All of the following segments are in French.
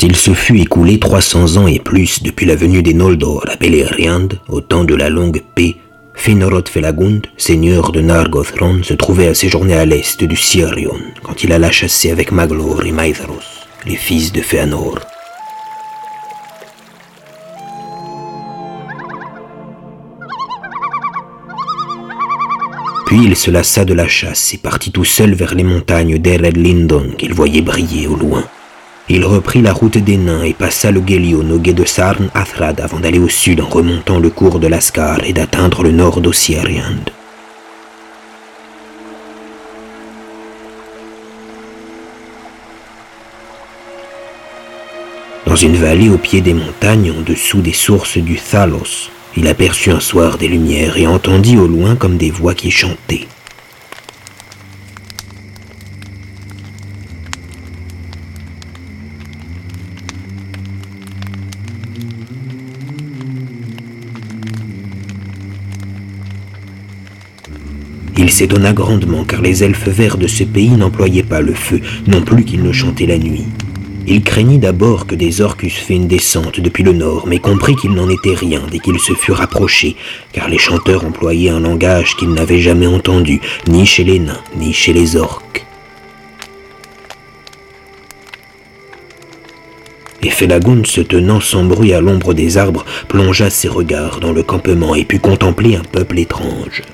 Quand il se fut écoulé 300 ans et plus depuis la venue des Noldor à Beleriand, au temps de la longue paix, Finrod Felagund, seigneur de Nargothrond, se trouvait à séjourner à l'est du Sirion quand il alla chasser avec Maglor et Maithros, les fils de Fëanor. Puis il se lassa de la chasse et partit tout seul vers les montagnes d'Ered Lindon qu'il voyait briller au loin. Il reprit la route des nains et passa le Gélion au guet de Sarn Athrad avant d'aller au sud en remontant le cours de l'Ascar et d'atteindre le nord d'Ossiariand. Dans une vallée au pied des montagnes, en dessous des sources du Thalos, il aperçut un soir des lumières et entendit au loin comme des voix qui chantaient. Il s'étonna grandement car les elfes verts de ce pays n'employaient pas le feu, non plus qu'ils ne chantaient la nuit. Il craignit d'abord que des orques eussent fait une descente depuis le nord, mais comprit qu'il n'en était rien dès qu'il se fut rapproché, car les chanteurs employaient un langage qu'il n'avait jamais entendu, ni chez les nains, ni chez les orques. Et Felagund, se tenant sans bruit à l'ombre des arbres, plongea ses regards dans le campement et put contempler un peuple étrange.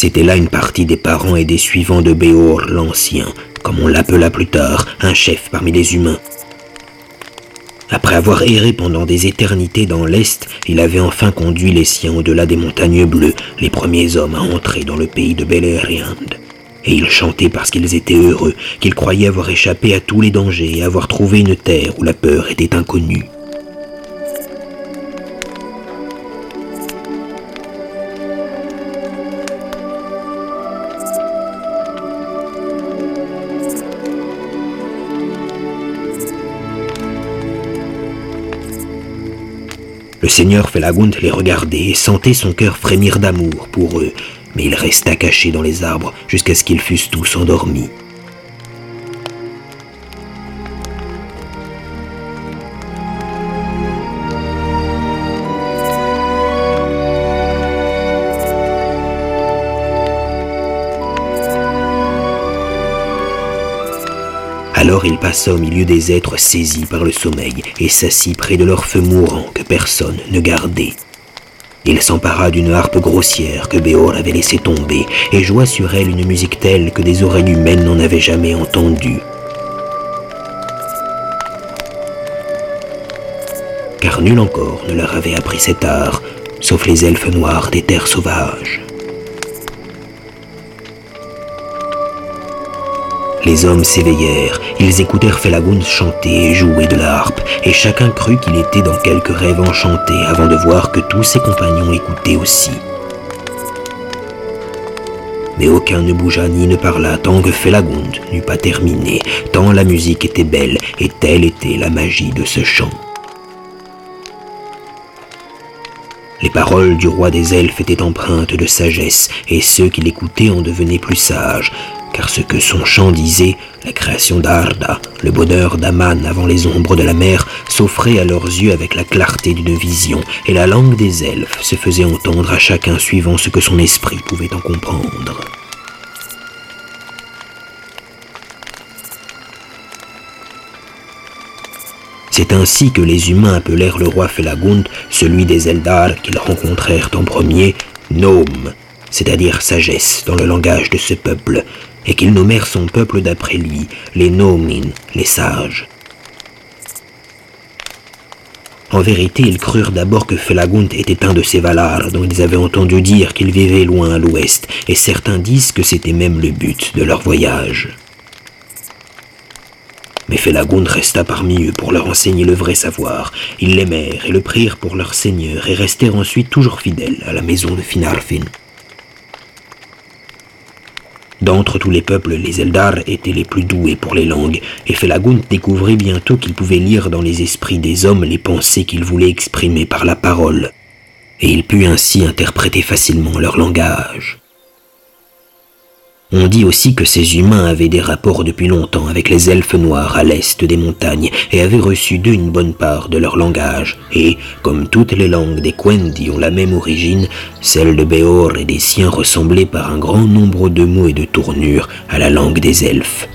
C'était là une partie des parents et des suivants de Béor l'Ancien, comme on l'appela plus tard, un chef parmi les humains. Après avoir erré pendant des éternités dans l'Est, il avait enfin conduit les siens au-delà des montagnes bleues, les premiers hommes à entrer dans le pays de Beleriand. Et ils chantaient parce qu'ils étaient heureux, qu'ils croyaient avoir échappé à tous les dangers et avoir trouvé une terre où la peur était inconnue. Le seigneur Felagund les regardait et sentait son cœur frémir d'amour pour eux, mais il resta caché dans les arbres jusqu'à ce qu'ils fussent tous endormis. Alors il passa au milieu des êtres saisis par le sommeil et s'assit près de leur feu mourant que personne ne gardait. Il s'empara d'une harpe grossière que Béor avait laissé tomber et joua sur elle une musique telle que des oreilles humaines n'en avaient jamais entendue. Car nul encore ne leur avait appris cet art, sauf les elfes noirs des terres sauvages. Les hommes s'éveillèrent, ils écoutèrent Felagund chanter et jouer de la harpe, et chacun crut qu'il était dans quelque rêve enchanté avant de voir que tous ses compagnons écoutaient aussi. Mais aucun ne bougea ni ne parla tant que Felagund n'eut pas terminé, tant la musique était belle et telle était la magie de ce chant. Les paroles du roi des elfes étaient empreintes de sagesse, et ceux qui l'écoutaient en devenaient plus sages, car ce que son chant disait, la création d'Arda, le bonheur d'Aman avant les ombres de la mer, s'offrait à leurs yeux avec la clarté d'une vision, et la langue des elfes se faisait entendre à chacun suivant ce que son esprit pouvait en comprendre. C'est ainsi que les humains appelèrent le roi Felagund, celui des Eldar qu'ils rencontrèrent en premier, Gnome, c'est-à-dire sagesse dans le langage de ce peuple, et qu'ils nommèrent son peuple d'après lui, les Nomin, les sages. En vérité, ils crurent d'abord que Felagund était un de ces Valar dont ils avaient entendu dire qu'il vivait loin à l'ouest, et certains disent que c'était même le but de leur voyage. Mais Felagund resta parmi eux pour leur enseigner le vrai savoir. Ils l'aimèrent et le prirent pour leur seigneur et restèrent ensuite toujours fidèles à la maison de Finarfin. D'entre tous les peuples, les Eldar étaient les plus doués pour les langues, et Felagund découvrit bientôt qu'il pouvait lire dans les esprits des hommes les pensées qu'ils voulaient exprimer par la parole. et il put ainsi interpréter facilement leur langage. On dit aussi que ces humains avaient des rapports depuis longtemps avec les elfes noirs à l'est des montagnes et avaient reçu d'eux une bonne part de leur langage. Et, comme toutes les langues des Quendi ont la même origine, celle de Béor et des siens ressemblait par un grand nombre de mots et de tournures à la langue des elfes.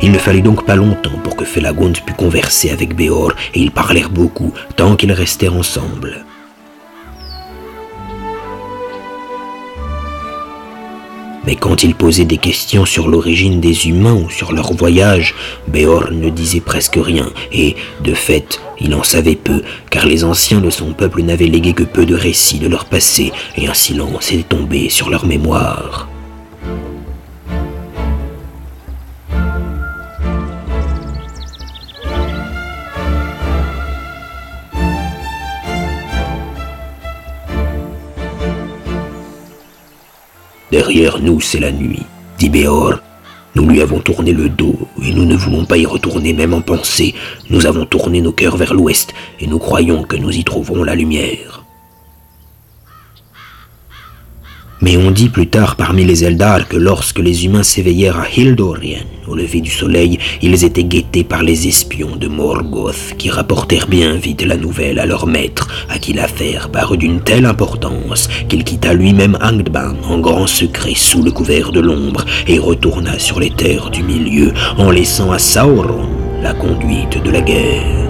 Il ne fallut donc pas longtemps pour que Felagund pût converser avec Béor, et ils parlèrent beaucoup, tant qu'ils restèrent ensemble. Mais quand il posait des questions sur l'origine des humains ou sur leur voyage, Béor ne disait presque rien, et, de fait, il en savait peu, car les anciens de son peuple n'avaient légué que peu de récits de leur passé, et un silence était tombé sur leur mémoire. Derrière nous, c'est la nuit, dit Béor. Nous lui avons tourné le dos, et nous ne voulons pas y retourner même en pensée. Nous avons tourné nos cœurs vers l'ouest, et nous croyons que nous y trouverons la lumière. Mais on dit plus tard parmi les Eldar que lorsque les humains s'éveillèrent à Hildorien, au lever du soleil, ils étaient guettés par les espions de Morgoth qui rapportèrent bien vite la nouvelle à leur maître, à qui l'affaire parut d'une telle importance qu'il quitta lui-même Angdban en grand secret sous le couvert de l'ombre et retourna sur les terres du milieu en laissant à Sauron la conduite de la guerre.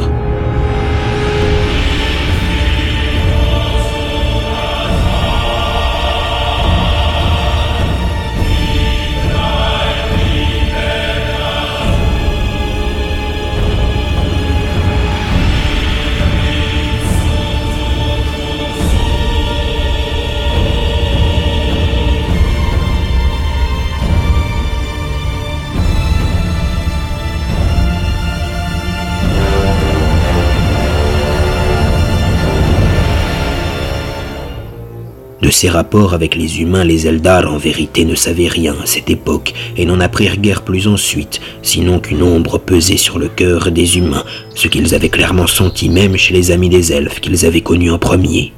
Ses rapports avec les humains, les Eldar en vérité ne savaient rien à cette époque et n'en apprirent guère plus ensuite, sinon qu'une ombre pesait sur le cœur des humains, ce qu'ils avaient clairement senti même chez les amis des elfes qu'ils avaient connus en premier.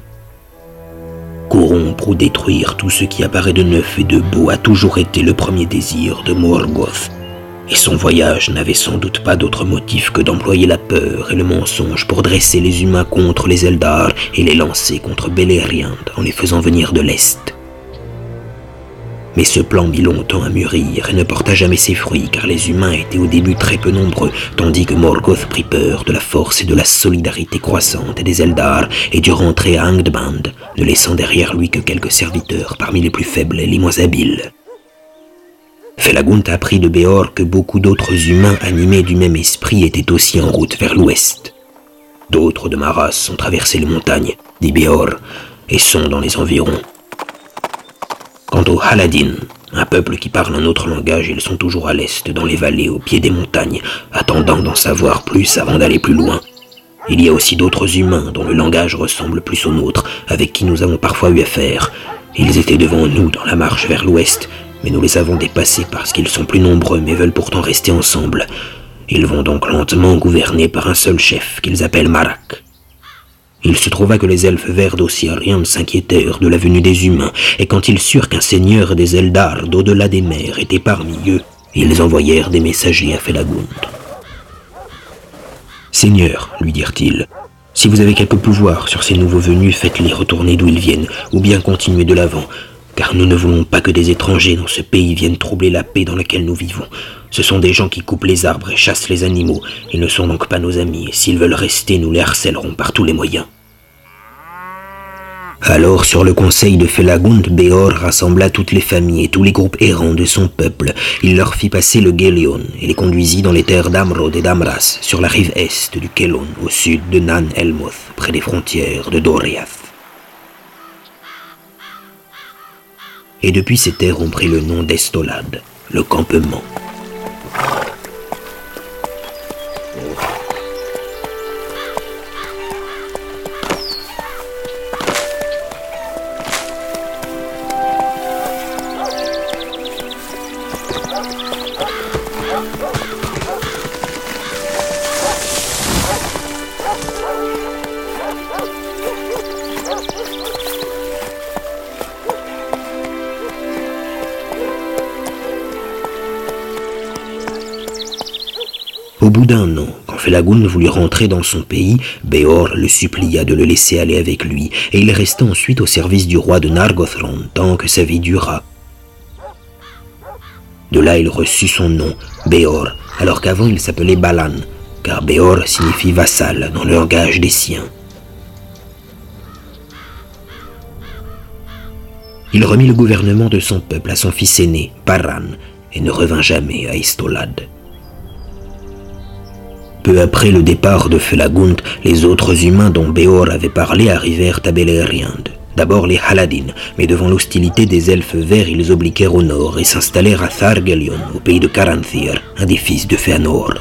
Corrompre ou détruire tout ce qui apparaît de neuf et de beau a toujours été le premier désir de Morgoth, et son voyage n'avait sans doute pas d'autre motif que d'employer la peur et le mensonge pour dresser les humains contre les Eldar et les lancer contre Beleriand en les faisant venir de l'Est. Mais ce plan mit longtemps à mûrir et ne porta jamais ses fruits car les humains étaient au début très peu nombreux, tandis que Morgoth prit peur de la force et de la solidarité croissante des Eldar et dut rentrer à Angdband, ne laissant derrière lui que quelques serviteurs parmi les plus faibles et les moins habiles. Felagunt apprit de Béor que beaucoup d'autres humains animés du même esprit étaient aussi en route vers l'ouest. D'autres de ma race ont traversé les montagnes, dit Béor, et sont dans les environs. Quant aux Haladin, un peuple qui parle un autre langage, ils sont toujours à l'est, dans les vallées, au pied des montagnes, attendant d'en savoir plus avant d'aller plus loin. Il y a aussi d'autres humains dont le langage ressemble plus au nôtre, avec qui nous avons parfois eu affaire. Ils étaient devant nous dans la marche vers l'ouest, mais nous les avons dépassés parce qu'ils sont plus nombreux mais veulent pourtant rester ensemble. Ils vont donc lentement gouverner par un seul chef qu'ils appellent Marak. Il se trouva que les elfes verts d'Ossiarian s'inquiétèrent de la venue des humains, et quand ils surent qu'un seigneur des Eldar d'au-delà des mers était parmi eux, ils envoyèrent des messagers à Felagund. Seigneur, lui dirent-ils, si vous avez quelque pouvoir sur ces nouveaux venus, faites-les retourner d'où ils viennent, ou bien continuez de l'avant, car nous ne voulons pas que des étrangers dans ce pays viennent troubler la paix dans laquelle nous vivons. Ce sont des gens qui coupent les arbres et chassent les animaux. Ils ne sont donc pas nos amis, et s'ils veulent rester, nous les harcèlerons par tous les moyens. Alors, sur le conseil de Felagund, Béor rassembla toutes les familles et tous les groupes errants de son peuple. Il leur fit passer le Gélion et les conduisit dans les terres d'Amrod et d'Amras, sur la rive est du Kelon, au sud de Nan Elmoth, près des frontières de Doriath. Et depuis ces terres ont pris le nom d'Estolade, le campement. Au bout d'un an, quand Felagoun voulut rentrer dans son pays, Béor le supplia de le laisser aller avec lui, et il resta ensuite au service du roi de Nargothrond tant que sa vie dura. De là il reçut son nom, Béor, alors qu'avant il s'appelait Balan, car Béor signifie vassal dans le langage des siens. Il remit le gouvernement de son peuple à son fils aîné, Paran, et ne revint jamais à Istolad. Peu après le départ de Felagunt, les autres humains dont Béor avait parlé arrivèrent à Beleriand. D'abord les Haladin, mais devant l'hostilité des elfes verts, ils obliquèrent au nord et s'installèrent à Thargelion, au pays de Caranthir, un des fils de Fëanor.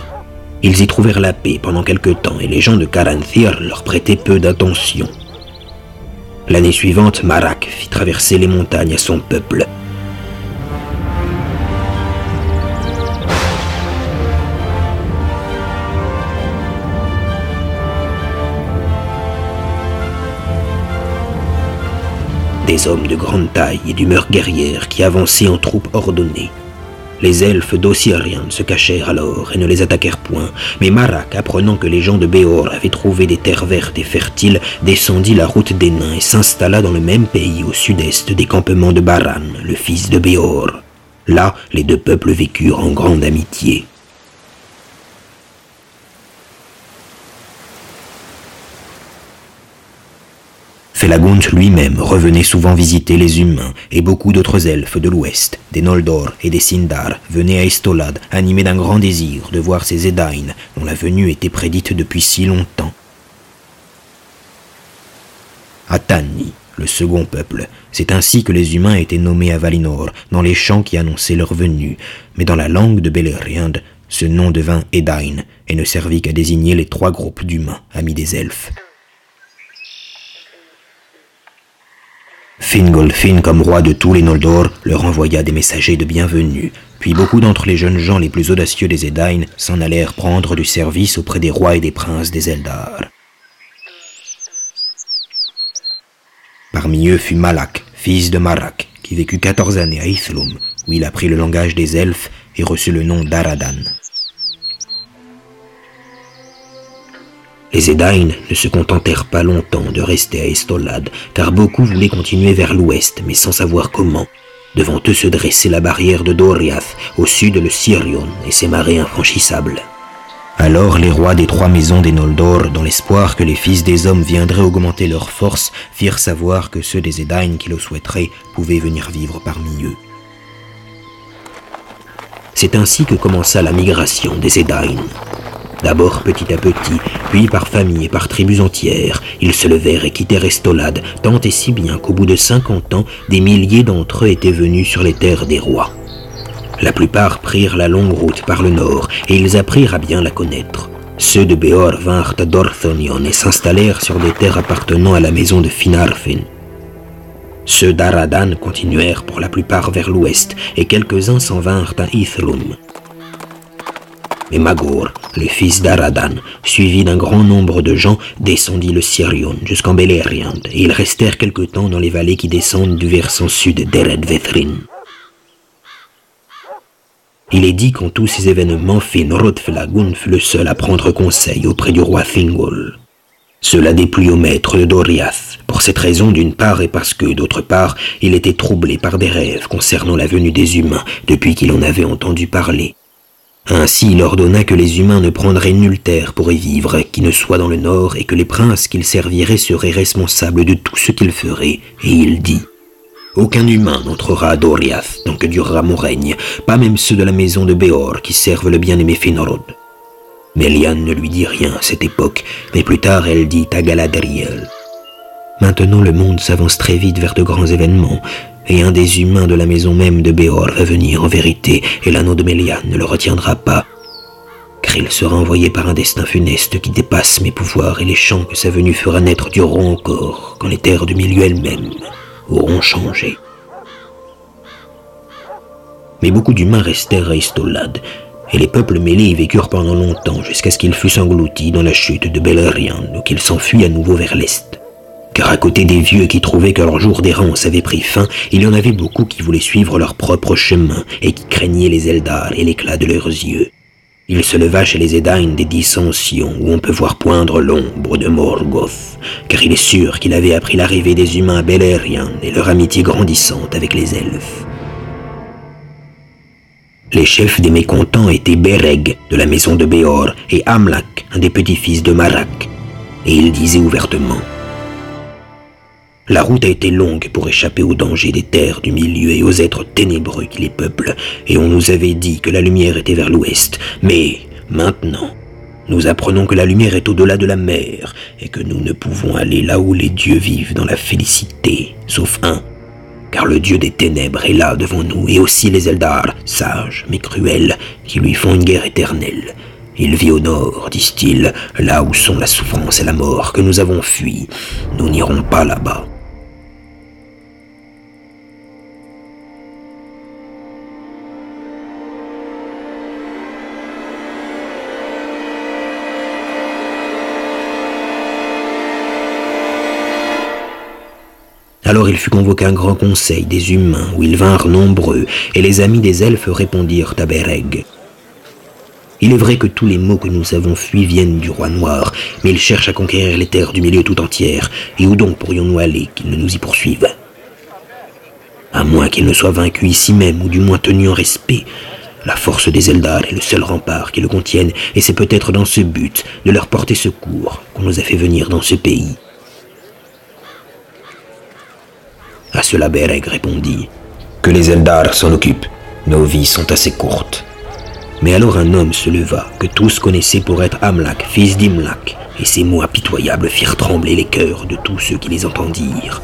Ils y trouvèrent la paix pendant quelque temps et les gens de Caranthir leur prêtaient peu d'attention. L'année suivante, Marak fit traverser les montagnes à son peuple. Hommes de grande taille et d'humeur guerrière qui avançaient en troupes ordonnées. Les elfes d'Ossirian se cachèrent alors et ne les attaquèrent point, mais Marak, apprenant que les gens de Béor avaient trouvé des terres vertes et fertiles, descendit la route des nains et s'installa dans le même pays au sud-est des campements de Baran, le fils de Béor. Là, les deux peuples vécurent en grande amitié. Felagund lui-même revenait souvent visiter les humains, et beaucoup d'autres elfes de l'ouest, des Noldor et des Sindar, venaient à Estolad, animés d'un grand désir de voir ces Edain, dont la venue était prédite depuis si longtemps. Atani, le second peuple, c'est ainsi que les humains étaient nommés à Valinor, dans les chants qui annonçaient leur venue, mais dans la langue de Beleriand, ce nom devint Edain, et ne servit qu'à désigner les trois groupes d'humains, amis des elfes. Fingolfin, comme roi de tous les Noldor, leur envoya des messagers de bienvenue. Puis beaucoup d'entre les jeunes gens les plus audacieux des Edain s'en allèrent prendre du service auprès des rois et des princes des Eldar. Parmi eux fut Malak, fils de Marak, qui vécut quatorze années à Ithlum, où il apprit le langage des elfes et reçut le nom d'Aradan. Les Edain ne se contentèrent pas longtemps de rester à Estolad, car beaucoup voulaient continuer vers l'ouest, mais sans savoir comment. Devant eux se dressait la barrière de Doriath, au sud le Sirion et ses marais infranchissables. Alors les rois des trois maisons des Noldor, dans l'espoir que les fils des hommes viendraient augmenter leurs forces, firent savoir que ceux des Edain qui le souhaiteraient pouvaient venir vivre parmi eux. C'est ainsi que commença la migration des Edain. D'abord petit à petit, puis par famille et par tribus entières, ils se levèrent et quittèrent Estolade, tant et si bien qu'au bout de cinquante ans, des milliers d'entre eux étaient venus sur les terres des rois. La plupart prirent la longue route par le nord, et ils apprirent à bien la connaître. Ceux de Béor vinrent à Dorthonion et s'installèrent sur des terres appartenant à la maison de Finarfin. Ceux d'Aradan continuèrent pour la plupart vers l'ouest, et quelques-uns s'en vinrent à Ithlum. Mais Magor, le fils d'Aradan, suivi d'un grand nombre de gens, descendit le Sirion jusqu'en Beleriand, et ils restèrent quelque temps dans les vallées qui descendent du versant sud d'Ered Vethrin. Il est dit qu'en tous ces événements, Finrod Felagun fut le seul à prendre conseil auprès du roi Thingol. Cela déplut au maître de Doriath, pour cette raison d'une part et parce que, d'autre part, il était troublé par des rêves concernant la venue des humains depuis qu'il en avait entendu parler. Ainsi il ordonna que les humains ne prendraient nulle terre pour y vivre, qui ne soit dans le nord, et que les princes qu'ils serviraient seraient responsables de tout ce qu'ils feraient. Et il dit Aucun humain n'entrera à Doriath tant que durera mon règne, pas même ceux de la maison de Béor qui servent le bien-aimé Finrod. Melian ne lui dit rien à cette époque, mais plus tard elle dit à Galadriel Maintenant le monde s'avance très vite vers de grands événements, et un des humains de la maison même de Béor va venir en vérité, et l'anneau de Méliane ne le retiendra pas. Krill sera envoyé par un destin funeste qui dépasse mes pouvoirs, et les champs que sa venue fera naître dureront encore, quand les terres du milieu elles-mêmes auront changé. Mais beaucoup d'humains restèrent à Istolad, et les peuples mêlés y vécurent pendant longtemps, jusqu'à ce qu'ils fussent engloutis dans la chute de Beleriand, ou qu'ils s'enfuient à nouveau vers l'est car à côté des vieux qui trouvaient que leur jour d'errance avait pris fin, il y en avait beaucoup qui voulaient suivre leur propre chemin et qui craignaient les Eldar et l'éclat de leurs yeux. il se leva chez les Edain des dissensions où on peut voir poindre l'ombre de Morgoth, car il est sûr qu'il avait appris l'arrivée des humains belériens et leur amitié grandissante avec les elfes. Les chefs des mécontents étaient Bereg, de la maison de Béor, et Amlak, un des petits-fils de Marak, et ils disaient ouvertement la route a été longue pour échapper aux dangers des terres du milieu et aux êtres ténébreux qui les peuplent, et on nous avait dit que la lumière était vers l'ouest. Mais maintenant, nous apprenons que la lumière est au-delà de la mer, et que nous ne pouvons aller là où les dieux vivent dans la félicité, sauf un, car le dieu des ténèbres est là devant nous, et aussi les Eldar, sages mais cruels, qui lui font une guerre éternelle. Il vit au nord, disent-ils, là où sont la souffrance et la mort que nous avons fui. Nous n'irons pas là-bas. Alors il fut convoqué un grand conseil des humains, où ils vinrent nombreux, et les amis des elfes répondirent à Bereg. Il est vrai que tous les maux que nous avons fuis viennent du roi noir, mais il cherche à conquérir les terres du milieu tout entières, et où donc pourrions-nous aller qu'il ne nous y poursuive? À moins qu'il ne soit vaincu ici même, ou du moins tenu en respect, la force des Eldar est le seul rempart qui le contienne, et c'est peut-être dans ce but de leur porter secours qu'on nous a fait venir dans ce pays. À cela Bereg répondit Que les Eldar s'en occupent, nos vies sont assez courtes. Mais alors un homme se leva, que tous connaissaient pour être Amlak, fils d'Imlak, et ces mots impitoyables firent trembler les cœurs de tous ceux qui les entendirent.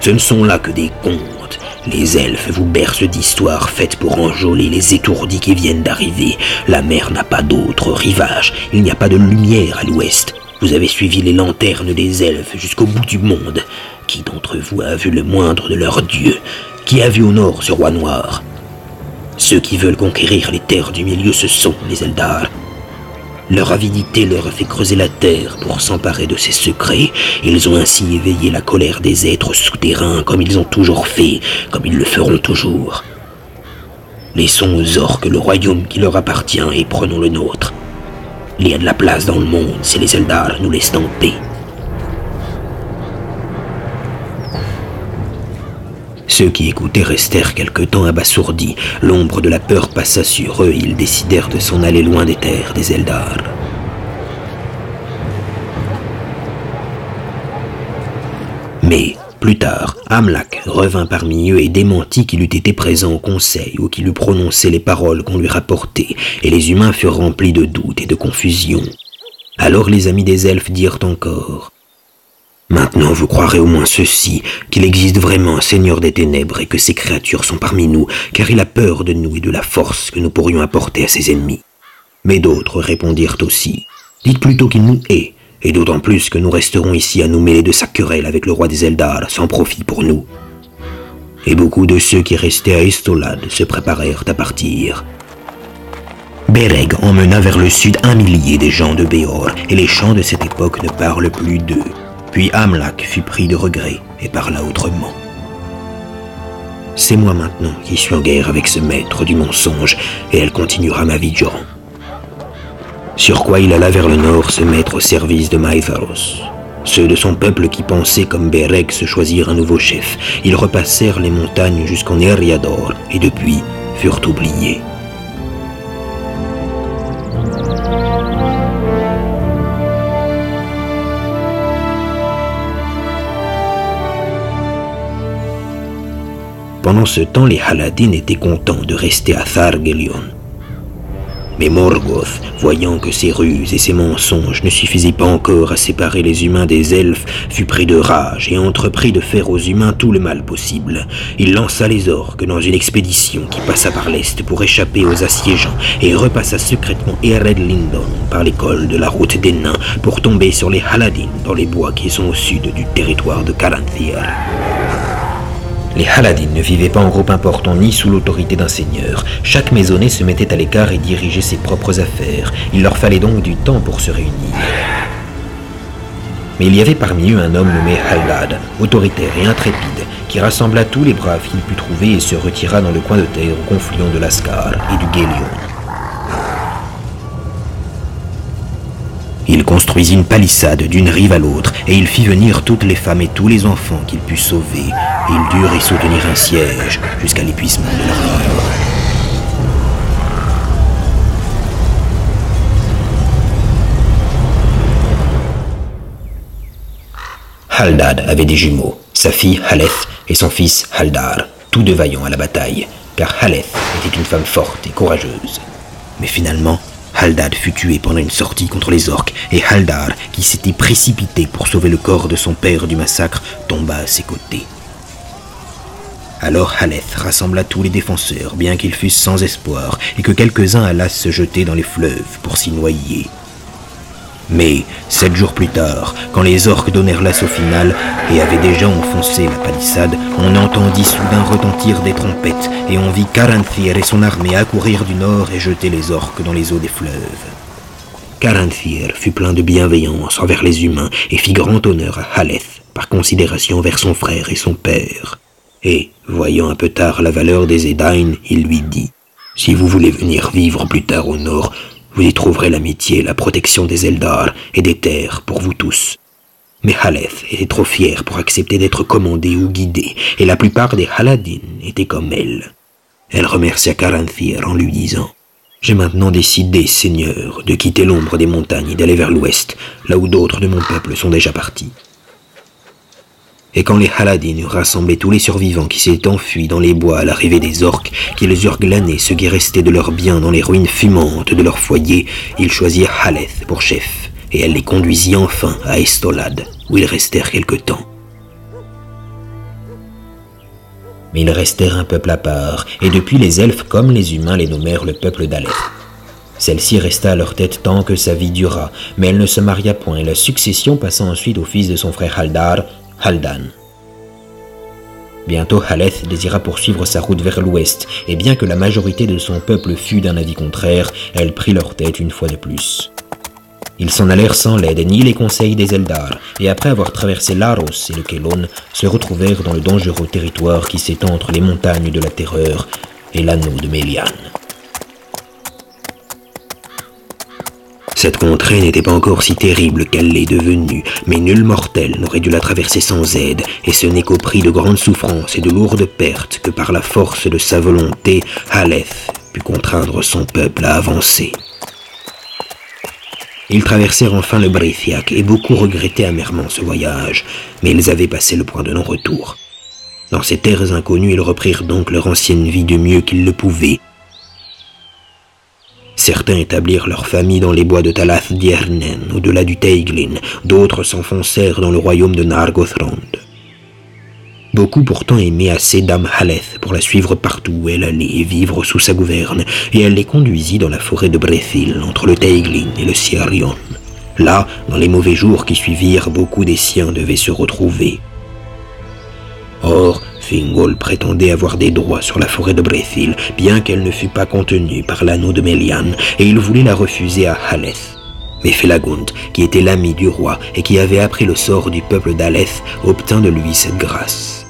Ce ne sont là que des contes. Les elfes vous bercent d'histoires faites pour enjôler les étourdis qui viennent d'arriver. La mer n'a pas d'autre rivage, il n'y a pas de lumière à l'ouest. Vous avez suivi les lanternes des elfes jusqu'au bout du monde. Qui d'entre vous a vu le moindre de leurs dieux Qui a vu au nord ce roi noir Ceux qui veulent conquérir les terres du milieu, ce sont les Eldar. Leur avidité leur a fait creuser la terre pour s'emparer de ses secrets. Ils ont ainsi éveillé la colère des êtres souterrains comme ils ont toujours fait, comme ils le feront toujours. Laissons aux orques le royaume qui leur appartient et prenons le nôtre. Il y a de la place dans le monde si les Eldar nous laissent en paix. Ceux qui écoutaient restèrent quelque temps abasourdis. L'ombre de la peur passa sur eux et ils décidèrent de s'en aller loin des terres des Eldar. Mais, plus tard, Amlak revint parmi eux et démentit qu'il eût été présent au conseil ou qu'il eût prononcé les paroles qu'on lui rapportait, et les humains furent remplis de doutes et de confusion. Alors les amis des elfes dirent encore Maintenant vous croirez au moins ceci, qu'il existe vraiment un Seigneur des ténèbres et que ces créatures sont parmi nous, car il a peur de nous et de la force que nous pourrions apporter à ses ennemis. Mais d'autres répondirent aussi, dites plutôt qu'il nous hait, et d'autant plus que nous resterons ici à nous mêler de sa querelle avec le roi des Eldar, sans profit pour nous. Et beaucoup de ceux qui restaient à Estolad se préparèrent à partir. Bereg emmena vers le sud un millier des gens de Béor, et les chants de cette époque ne parlent plus d'eux. Puis Amlak fut pris de regret et parla autrement. C'est moi maintenant qui suis en guerre avec ce maître du mensonge, et elle continuera ma vie durant. Sur quoi il alla vers le nord se mettre au service de Maïtharos. Ceux de son peuple qui pensaient comme Bereg se choisir un nouveau chef, ils repassèrent les montagnes jusqu'en Eriador et depuis furent oubliés. Pendant ce temps, les Haladin étaient contents de rester à Thargelion. Mais Morgoth, voyant que ses ruses et ses mensonges ne suffisaient pas encore à séparer les humains des elfes, fut pris de rage et entreprit de faire aux humains tout le mal possible. Il lança les orques dans une expédition qui passa par l'est pour échapper aux assiégeants et repassa secrètement Ered Lindon par l'école de la route des nains pour tomber sur les Haladin dans les bois qui sont au sud du territoire de Caranthir. Les Haladin ne vivaient pas en groupe important ni sous l'autorité d'un seigneur. Chaque maisonnée se mettait à l'écart et dirigeait ses propres affaires. Il leur fallait donc du temps pour se réunir. Mais il y avait parmi eux un homme nommé Haldad, autoritaire et intrépide, qui rassembla tous les braves qu'il put trouver et se retira dans le coin de terre au confluent de l'Ascar et du Gélion. Construisit une palissade d'une rive à l'autre, et il fit venir toutes les femmes et tous les enfants qu'il put sauver. Ils durent y soutenir un siège jusqu'à l'épuisement de leur. Haldad avait des jumeaux, sa fille Haleth et son fils Haldar, tous deux vaillants à la bataille, car Haleth était une femme forte et courageuse. Mais finalement, Haldad fut tué pendant une sortie contre les orques, et Haldar, qui s'était précipité pour sauver le corps de son père du massacre, tomba à ses côtés. Alors Haleth rassembla tous les défenseurs, bien qu'ils fussent sans espoir, et que quelques-uns allassent se jeter dans les fleuves pour s'y noyer. Mais, sept jours plus tard, quand les orques donnèrent l'assaut final et avaient déjà enfoncé la palissade, on entendit soudain retentir des trompettes et on vit Caranthir et son armée accourir du nord et jeter les orques dans les eaux des fleuves. Caranthir fut plein de bienveillance envers les humains et fit grand honneur à Haleth par considération envers son frère et son père. Et, voyant un peu tard la valeur des Edain, il lui dit Si vous voulez venir vivre plus tard au nord, vous y trouverez l'amitié la protection des Eldar et des terres pour vous tous. Mais Haleth était trop fière pour accepter d'être commandée ou guidée, et la plupart des Haladin étaient comme elle. Elle remercia Caranthir en lui disant J'ai maintenant décidé, Seigneur, de quitter l'ombre des montagnes et d'aller vers l'ouest, là où d'autres de mon peuple sont déjà partis. Et quand les Haladin eurent rassemblé tous les survivants qui s'étaient enfuis dans les bois à l'arrivée des orques, qu'ils eurent glané ce qui restait de leurs biens dans les ruines fumantes de leur foyer, ils choisirent Haleth pour chef, et elle les conduisit enfin à Estolad, où ils restèrent quelque temps. Mais ils restèrent un peuple à part, et depuis les elfes comme les humains les nommèrent le peuple d'Aleth. Celle-ci resta à leur tête tant que sa vie dura, mais elle ne se maria point, et la succession passa ensuite au fils de son frère Haldar, Haldan. Bientôt Haleth désira poursuivre sa route vers l'ouest, et bien que la majorité de son peuple fût d'un avis contraire, elle prit leur tête une fois de plus. Ils s'en allèrent sans l'aide ni les conseils des Eldar, et après avoir traversé Laros et le Kelon, se retrouvèrent dans le dangereux territoire qui s'étend entre les montagnes de la Terreur et l'anneau de Mélian. Cette contrée n'était pas encore si terrible qu'elle l'est devenue, mais nul mortel n'aurait dû la traverser sans aide, et ce n'est qu'au prix de grandes souffrances et de lourdes pertes que par la force de sa volonté, Haleth put contraindre son peuple à avancer. Ils traversèrent enfin le Brithiac et beaucoup regrettaient amèrement ce voyage, mais ils avaient passé le point de non-retour. Dans ces terres inconnues, ils reprirent donc leur ancienne vie du mieux qu'ils le pouvaient, Certains établirent leur famille dans les bois de Talath Diernen, au-delà du Teiglin, d'autres s'enfoncèrent dans le royaume de Nargothrond. Beaucoup pourtant aimaient assez Dame Haleth pour la suivre partout où elle allait et vivre sous sa gouverne, et elle les conduisit dans la forêt de Brethil, entre le Teiglin et le Siarion. Là, dans les mauvais jours qui suivirent, beaucoup des siens devaient se retrouver. Or, Fingol prétendait avoir des droits sur la forêt de Brethil, bien qu'elle ne fût pas contenue par l'anneau de Melian, et il voulait la refuser à Haleth. Mais Felagund, qui était l'ami du roi et qui avait appris le sort du peuple d'Aleth, obtint de lui cette grâce.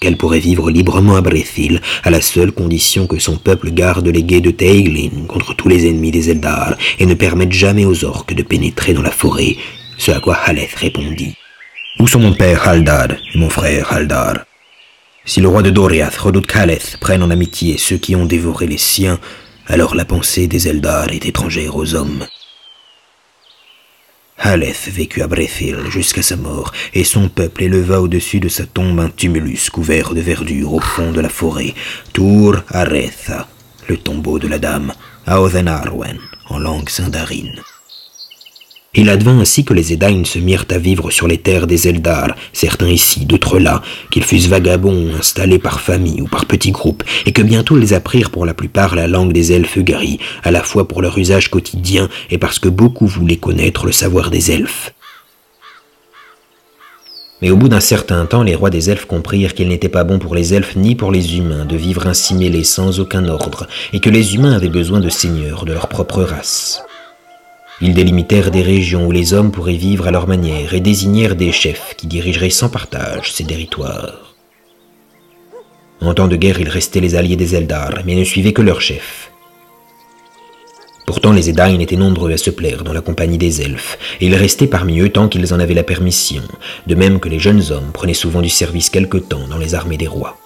Qu'elle pourrait vivre librement à Brethil, à la seule condition que son peuple garde les guets de Teiglin contre tous les ennemis des Eldar et ne permette jamais aux orques de pénétrer dans la forêt, ce à quoi Haleth répondit. Où sont mon père Haldar et mon frère Haldar? Si le roi de Doriath redoute qu'Aleth prenne en amitié ceux qui ont dévoré les siens, alors la pensée des Eldar est étrangère aux hommes. Haleth vécut à Brethil jusqu'à sa mort, et son peuple éleva au-dessus de sa tombe un tumulus couvert de verdure au fond de la forêt, Tour Aretha, le tombeau de la dame, Aothen Arwen, en langue sindarine. Il advint ainsi que les Edain se mirent à vivre sur les terres des Eldar, certains ici, d'autres là, qu'ils fussent vagabonds, installés par famille ou par petits groupes, et que bientôt ils apprirent pour la plupart la langue des elfes gris, à la fois pour leur usage quotidien et parce que beaucoup voulaient connaître le savoir des elfes. Mais au bout d'un certain temps, les rois des elfes comprirent qu'il n'était pas bon pour les elfes ni pour les humains de vivre ainsi mêlés sans aucun ordre, et que les humains avaient besoin de seigneurs de leur propre race. Ils délimitèrent des régions où les hommes pourraient vivre à leur manière et désignèrent des chefs qui dirigeraient sans partage ces territoires. En temps de guerre, ils restaient les alliés des Eldar, mais ne suivaient que leurs chefs. Pourtant, les Edain étaient nombreux à se plaire dans la compagnie des elfes, et ils restaient parmi eux tant qu'ils en avaient la permission, de même que les jeunes hommes prenaient souvent du service quelque temps dans les armées des rois.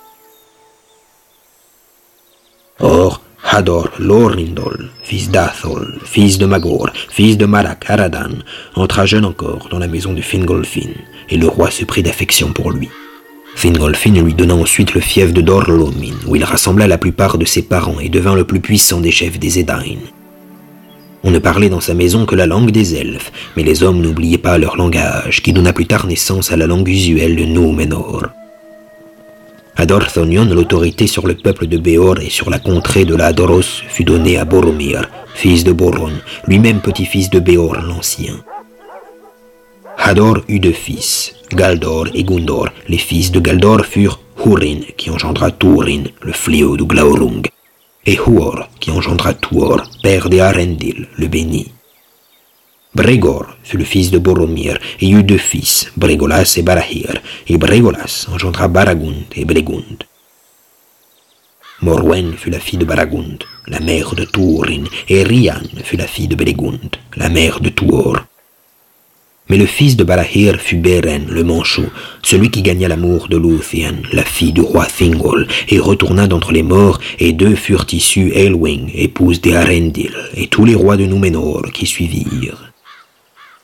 Or, Hador Lorindol, fils d'Athol, fils de Magor, fils de Marak Aradan, entra jeune encore dans la maison de Fingolfin, et le roi se prit d'affection pour lui. Fingolfin lui donna ensuite le fief de Dorlomin, où il rassembla la plupart de ses parents et devint le plus puissant des chefs des Edain. On ne parlait dans sa maison que la langue des elfes, mais les hommes n'oubliaient pas leur langage, qui donna plus tard naissance à la langue usuelle de Númenor. À Dorthonion, l'autorité sur le peuple de Béor et sur la contrée de la Doros fut donnée à Boromir, fils de Boron, lui-même petit-fils de Béor l'Ancien. Hador eut deux fils, Galdor et Gundor. Les fils de Galdor furent Hurin, qui engendra Turin, le fléau de Glaurung, et Huor, qui engendra Tuor, père de Arendil, le béni. Bregor fut le fils de Boromir et eut deux fils, Bregolas et Barahir, et Bregolas engendra Baragund et Bregund. Morwen fut la fille de Baragund, la mère de Turin, et Rian fut la fille de Bregund, la mère de Tuor. Mais le fils de Barahir fut Beren, le manchot, celui qui gagna l'amour de Luthien, la fille du roi Thingol, et retourna d'entre les morts, et d'eux furent issus Elwing, épouse d'Earendil, et tous les rois de Númenor qui suivirent.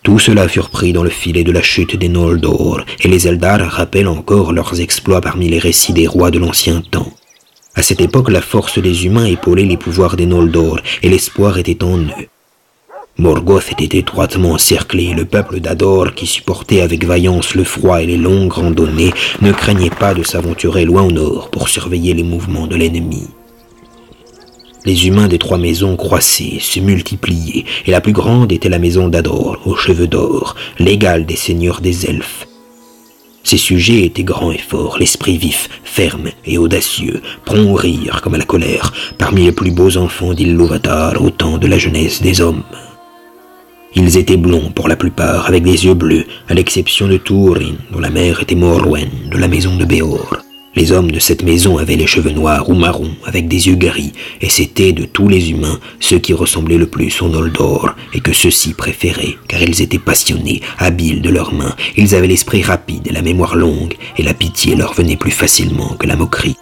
Tout cela furent pris dans le filet de la chute des Noldor, et les Eldar rappellent encore leurs exploits parmi les récits des rois de l'ancien temps. À cette époque, la force des humains épaulait les pouvoirs des Noldor, et l'espoir était en eux. Morgoth était étroitement encerclé, le peuple d'Ador, qui supportait avec vaillance le froid et les longues randonnées, ne craignait pas de s'aventurer loin au nord pour surveiller les mouvements de l'ennemi. Les humains des trois maisons croissaient, se multipliaient, et la plus grande était la maison d'Ador, aux cheveux d'or, l'égale des seigneurs des elfes. Ses sujets étaient grands et forts, l'esprit vif, ferme et audacieux, prompt au rire comme à la colère, parmi les plus beaux enfants d'Ilúvatar au temps de la jeunesse des hommes. Ils étaient blonds pour la plupart, avec des yeux bleus, à l'exception de Turin, dont la mère était Morwen, de la maison de Béor. Les hommes de cette maison avaient les cheveux noirs ou marrons, avec des yeux gris, et c'étaient de tous les humains ceux qui ressemblaient le plus aux Noldor, et que ceux-ci préféraient, car ils étaient passionnés, habiles de leurs mains, ils avaient l'esprit rapide et la mémoire longue, et la pitié leur venait plus facilement que la moquerie.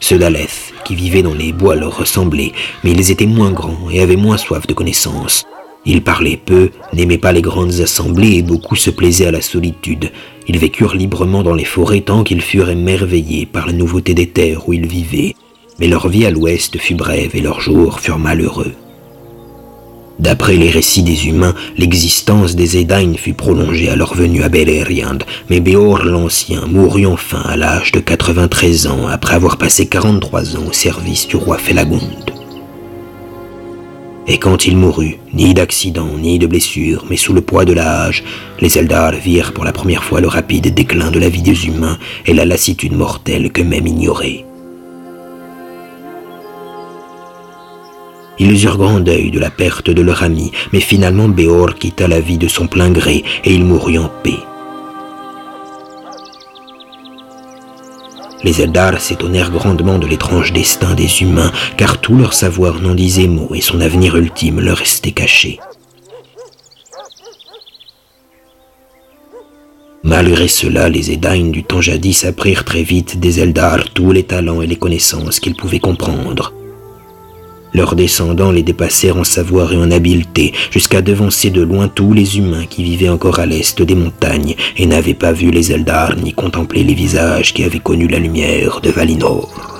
Ceux d'Aleph, qui vivaient dans les bois, leur ressemblaient, mais ils étaient moins grands et avaient moins soif de connaissances. Ils parlaient peu, n'aimaient pas les grandes assemblées et beaucoup se plaisaient à la solitude. Ils vécurent librement dans les forêts tant qu'ils furent émerveillés par la nouveauté des terres où ils vivaient. Mais leur vie à l'ouest fut brève et leurs jours furent malheureux. D'après les récits des humains, l'existence des Edain fut prolongée à leur venue à Beleriand, mais Béor l'Ancien mourut enfin à l'âge de 93 ans après avoir passé 43 ans au service du roi Felagund. Et quand il mourut, ni d'accident, ni de blessure, mais sous le poids de l'âge, les Eldar virent pour la première fois le rapide déclin de la vie des humains et la lassitude mortelle qu'eux-mêmes ignoraient. Ils eurent grand deuil de la perte de leur ami, mais finalement Béor quitta la vie de son plein gré et il mourut en paix. Les Eldar s'étonnèrent grandement de l'étrange destin des humains, car tout leur savoir n'en disait mot et son avenir ultime leur restait caché. Malgré cela, les Edain du temps jadis apprirent très vite des Eldar tous les talents et les connaissances qu'ils pouvaient comprendre. Leurs descendants les dépassèrent en savoir et en habileté, jusqu'à devancer de loin tous les humains qui vivaient encore à l'est des montagnes et n'avaient pas vu les Eldar ni contemplé les visages qui avaient connu la lumière de Valinor.